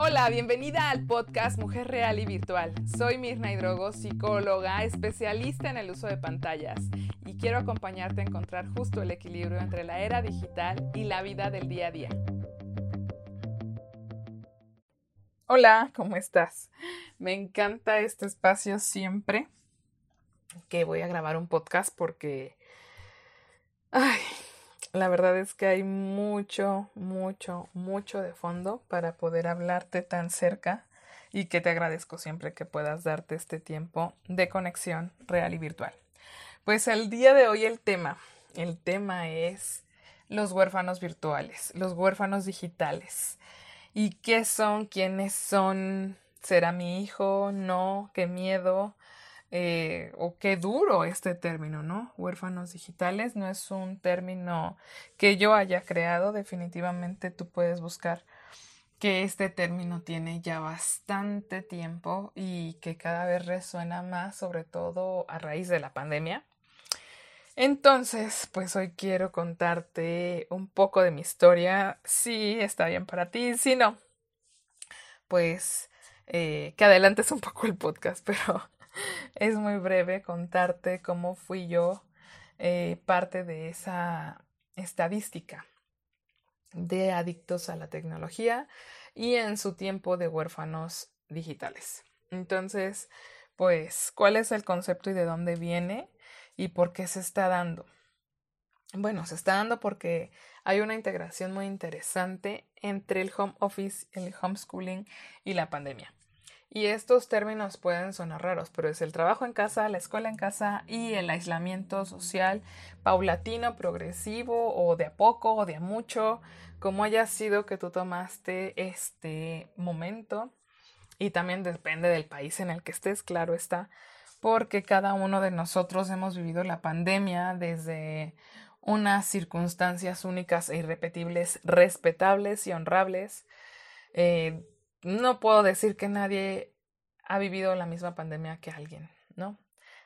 Hola, bienvenida al podcast Mujer Real y Virtual. Soy Mirna Hidrogo, psicóloga, especialista en el uso de pantallas y quiero acompañarte a encontrar justo el equilibrio entre la era digital y la vida del día a día. Hola, ¿cómo estás? Me encanta este espacio siempre que voy a grabar un podcast porque... Ay, la verdad es que hay mucho, mucho, mucho de fondo para poder hablarte tan cerca y que te agradezco siempre que puedas darte este tiempo de conexión real y virtual. Pues el día de hoy el tema, el tema es los huérfanos virtuales, los huérfanos digitales. ¿Y qué son? ¿Quiénes son? ¿Será mi hijo? ¿No? ¿Qué miedo? Eh, o qué duro este término, ¿no? Huérfanos digitales no es un término que yo haya creado, definitivamente tú puedes buscar que este término tiene ya bastante tiempo y que cada vez resuena más, sobre todo a raíz de la pandemia. Entonces, pues hoy quiero contarte un poco de mi historia. Si está bien para ti, si no, pues eh, que adelantes un poco el podcast, pero es muy breve contarte cómo fui yo eh, parte de esa estadística de adictos a la tecnología y en su tiempo de huérfanos digitales. Entonces, pues, ¿cuál es el concepto y de dónde viene y por qué se está dando? Bueno, se está dando porque hay una integración muy interesante entre el home office, el homeschooling y la pandemia. Y estos términos pueden sonar raros, pero es el trabajo en casa, la escuela en casa y el aislamiento social paulatino, progresivo o de a poco o de a mucho, como haya sido que tú tomaste este momento. Y también depende del país en el que estés, claro está, porque cada uno de nosotros hemos vivido la pandemia desde unas circunstancias únicas e irrepetibles, respetables y honrables. Eh, no puedo decir que nadie ha vivido la misma pandemia que alguien, ¿no?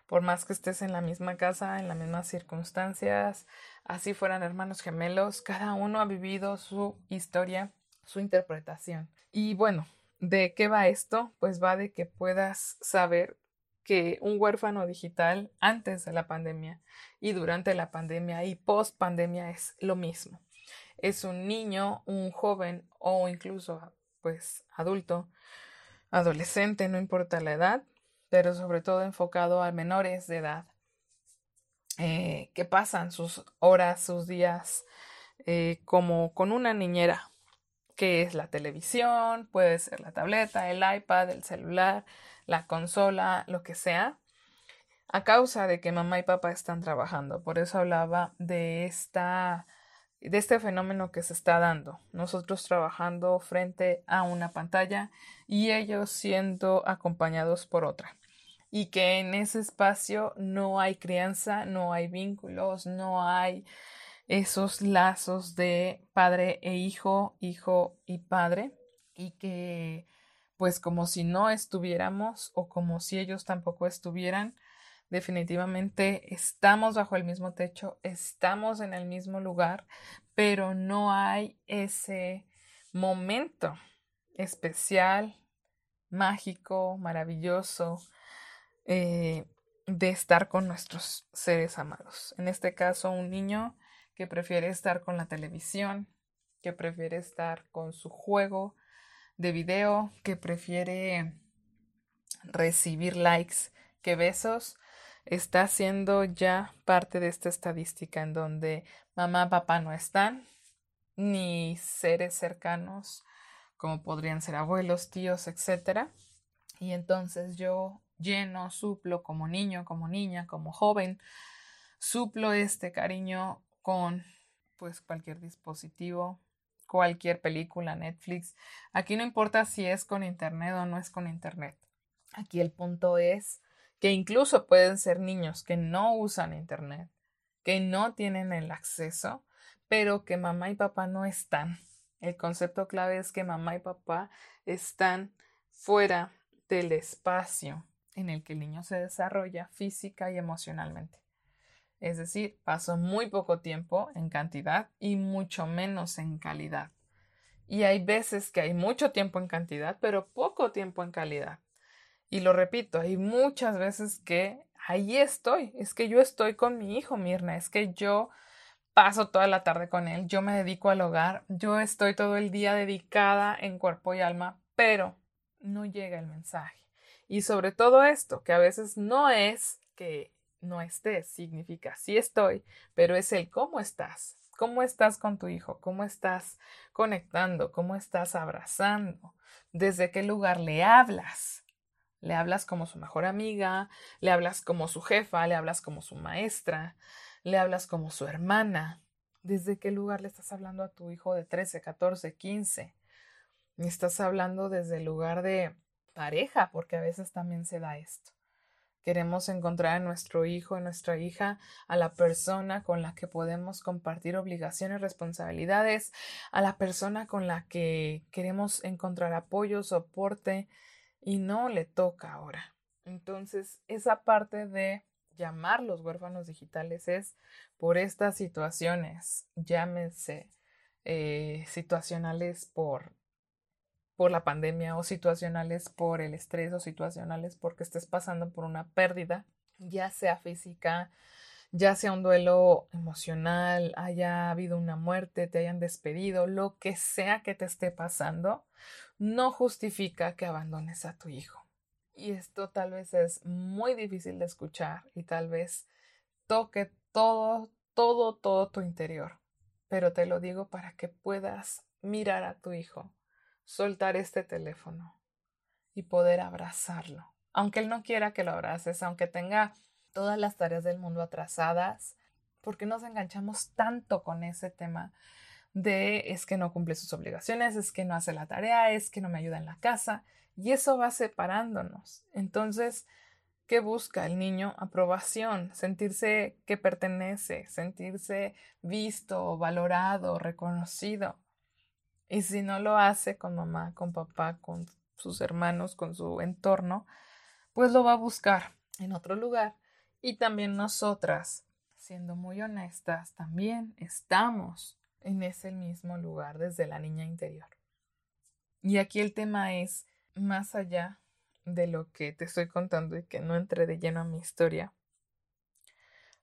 Por más que estés en la misma casa, en las mismas circunstancias, así fueran hermanos gemelos, cada uno ha vivido su historia, su interpretación. Y bueno, ¿de qué va esto? Pues va de que puedas saber que un huérfano digital antes de la pandemia y durante la pandemia y post pandemia es lo mismo. Es un niño, un joven o incluso pues adulto, adolescente, no importa la edad, pero sobre todo enfocado a menores de edad, eh, que pasan sus horas, sus días eh, como con una niñera, que es la televisión, puede ser la tableta, el iPad, el celular, la consola, lo que sea, a causa de que mamá y papá están trabajando. Por eso hablaba de esta de este fenómeno que se está dando. Nosotros trabajando frente a una pantalla y ellos siendo acompañados por otra. Y que en ese espacio no hay crianza, no hay vínculos, no hay esos lazos de padre e hijo, hijo y padre. Y que pues como si no estuviéramos o como si ellos tampoco estuvieran, definitivamente estamos bajo el mismo techo, estamos en el mismo lugar, pero no hay ese momento especial, mágico, maravilloso eh, de estar con nuestros seres amados. En este caso, un niño que prefiere estar con la televisión, que prefiere estar con su juego de video, que prefiere recibir likes que besos está siendo ya parte de esta estadística en donde mamá, papá no están, ni seres cercanos como podrían ser abuelos, tíos, etc. Y entonces yo lleno, suplo como niño, como niña, como joven, suplo este cariño con pues cualquier dispositivo, cualquier película, Netflix. Aquí no importa si es con internet o no es con internet. Aquí el punto es que incluso pueden ser niños que no usan Internet, que no tienen el acceso, pero que mamá y papá no están. El concepto clave es que mamá y papá están fuera del espacio en el que el niño se desarrolla física y emocionalmente. Es decir, pasó muy poco tiempo en cantidad y mucho menos en calidad. Y hay veces que hay mucho tiempo en cantidad, pero poco tiempo en calidad. Y lo repito, hay muchas veces que ahí estoy, es que yo estoy con mi hijo, Mirna, es que yo paso toda la tarde con él, yo me dedico al hogar, yo estoy todo el día dedicada en cuerpo y alma, pero no llega el mensaje. Y sobre todo esto, que a veces no es que no estés, significa sí estoy, pero es el cómo estás, cómo estás con tu hijo, cómo estás conectando, cómo estás abrazando, desde qué lugar le hablas. Le hablas como su mejor amiga, le hablas como su jefa, le hablas como su maestra, le hablas como su hermana. ¿Desde qué lugar le estás hablando a tu hijo de 13, 14, 15? Estás hablando desde el lugar de pareja, porque a veces también se da esto. Queremos encontrar en nuestro hijo, en nuestra hija, a la persona con la que podemos compartir obligaciones, responsabilidades, a la persona con la que queremos encontrar apoyo, soporte, y no le toca ahora. Entonces, esa parte de llamar los huérfanos digitales es por estas situaciones, llámense eh, situacionales por, por la pandemia o situacionales por el estrés o situacionales porque estés pasando por una pérdida, ya sea física, ya sea un duelo emocional, haya habido una muerte, te hayan despedido, lo que sea que te esté pasando, no justifica que abandones a tu hijo. Y esto tal vez es muy difícil de escuchar y tal vez toque todo, todo, todo tu interior. Pero te lo digo para que puedas mirar a tu hijo, soltar este teléfono y poder abrazarlo. Aunque él no quiera que lo abraces, aunque tenga todas las tareas del mundo atrasadas, porque nos enganchamos tanto con ese tema de es que no cumple sus obligaciones, es que no hace la tarea, es que no me ayuda en la casa, y eso va separándonos. Entonces, ¿qué busca el niño? Aprobación, sentirse que pertenece, sentirse visto, valorado, reconocido. Y si no lo hace con mamá, con papá, con sus hermanos, con su entorno, pues lo va a buscar en otro lugar. Y también nosotras, siendo muy honestas, también estamos en ese mismo lugar desde la niña interior. Y aquí el tema es más allá de lo que te estoy contando y que no entré de lleno a mi historia.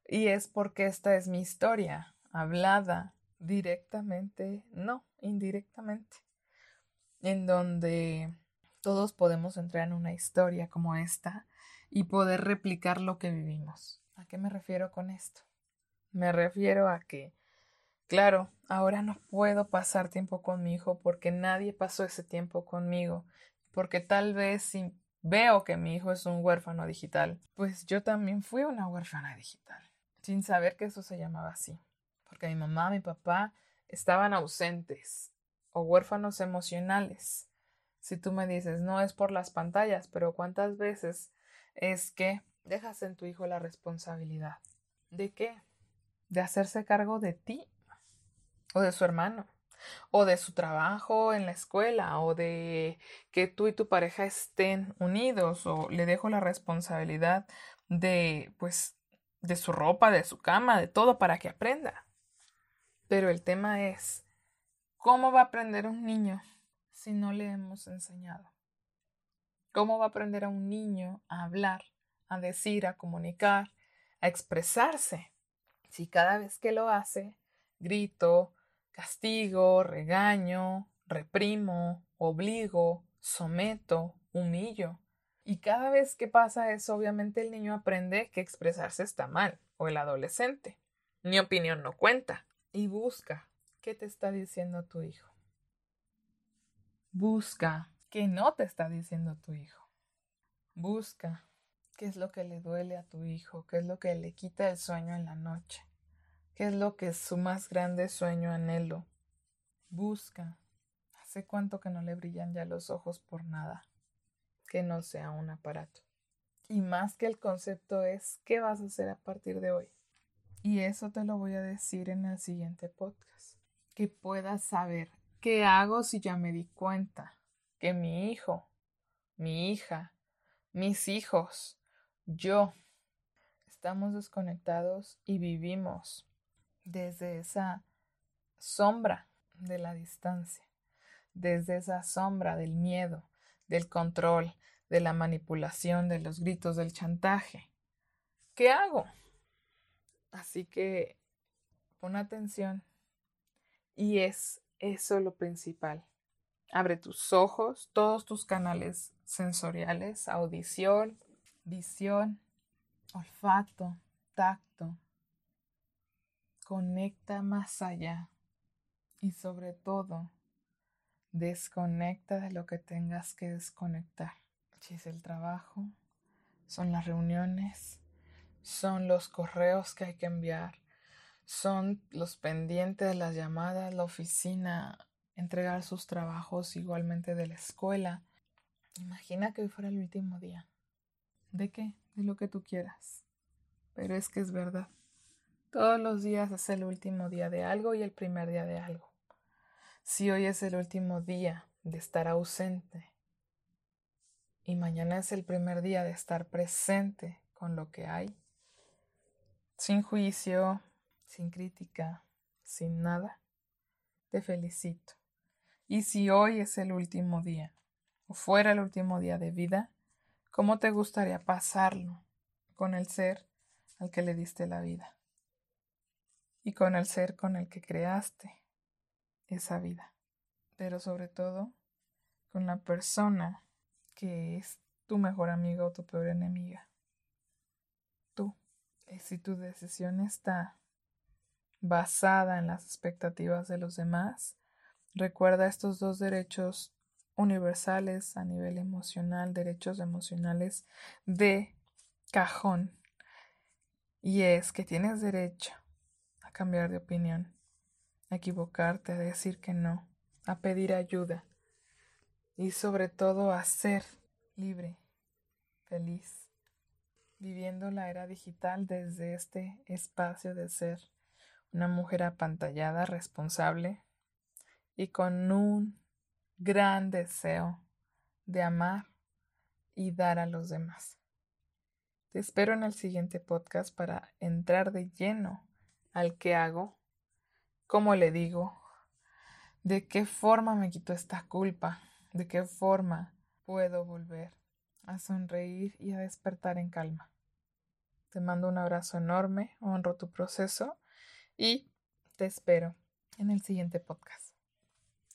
Y es porque esta es mi historia, hablada directamente, no, indirectamente, en donde todos podemos entrar en una historia como esta y poder replicar lo que vivimos. ¿A qué me refiero con esto? Me refiero a que, claro, ahora no puedo pasar tiempo con mi hijo porque nadie pasó ese tiempo conmigo porque tal vez si veo que mi hijo es un huérfano digital, pues yo también fui una huérfana digital, sin saber que eso se llamaba así, porque mi mamá, mi papá estaban ausentes o huérfanos emocionales. Si tú me dices, no es por las pantallas, pero ¿cuántas veces es que dejas en tu hijo la responsabilidad? ¿De qué? De hacerse cargo de ti o de su hermano o de su trabajo en la escuela o de que tú y tu pareja estén unidos o le dejo la responsabilidad de pues de su ropa, de su cama, de todo para que aprenda. Pero el tema es ¿cómo va a aprender un niño si no le hemos enseñado? ¿Cómo va a aprender a un niño a hablar, a decir, a comunicar, a expresarse? Si cada vez que lo hace, grito, Castigo, regaño, reprimo, obligo, someto, humillo. Y cada vez que pasa eso, obviamente el niño aprende que expresarse está mal, o el adolescente. Mi opinión no cuenta. Y busca qué te está diciendo tu hijo. Busca qué no te está diciendo tu hijo. Busca qué es lo que le duele a tu hijo, qué es lo que le quita el sueño en la noche. ¿Qué es lo que es su más grande sueño anhelo? Busca. Hace cuánto que no le brillan ya los ojos por nada, que no sea un aparato. Y más que el concepto es, ¿qué vas a hacer a partir de hoy? Y eso te lo voy a decir en el siguiente podcast. Que puedas saber qué hago si ya me di cuenta que mi hijo, mi hija, mis hijos, yo, estamos desconectados y vivimos desde esa sombra de la distancia, desde esa sombra del miedo, del control, de la manipulación, de los gritos, del chantaje. ¿Qué hago? Así que pon atención y es eso lo principal. Abre tus ojos, todos tus canales sensoriales, audición, visión, olfato, tacto. Conecta más allá y sobre todo desconecta de lo que tengas que desconectar. Si es el trabajo, son las reuniones, son los correos que hay que enviar, son los pendientes las llamadas, la oficina, entregar sus trabajos igualmente de la escuela. Imagina que hoy fuera el último día. ¿De qué? De lo que tú quieras. Pero es que es verdad. Todos los días es el último día de algo y el primer día de algo. Si hoy es el último día de estar ausente y mañana es el primer día de estar presente con lo que hay, sin juicio, sin crítica, sin nada, te felicito. Y si hoy es el último día, o fuera el último día de vida, ¿cómo te gustaría pasarlo con el ser al que le diste la vida? Y con el ser con el que creaste esa vida. Pero sobre todo, con la persona que es tu mejor amigo o tu peor enemiga. Tú. Y si tu decisión está basada en las expectativas de los demás, Recuerda estos dos derechos universales a nivel emocional, derechos emocionales de cajón. Y es que tienes derecho a cambiar de opinión, a equivocarte, a decir que no, a pedir ayuda y sobre todo a ser libre, feliz, viviendo la era digital desde este espacio de ser una mujer apantallada, responsable, y con un gran deseo de amar y dar a los demás. Te espero en el siguiente podcast para entrar de lleno al que hago, cómo le digo, de qué forma me quito esta culpa, de qué forma puedo volver a sonreír y a despertar en calma. Te mando un abrazo enorme, honro tu proceso y te espero en el siguiente podcast.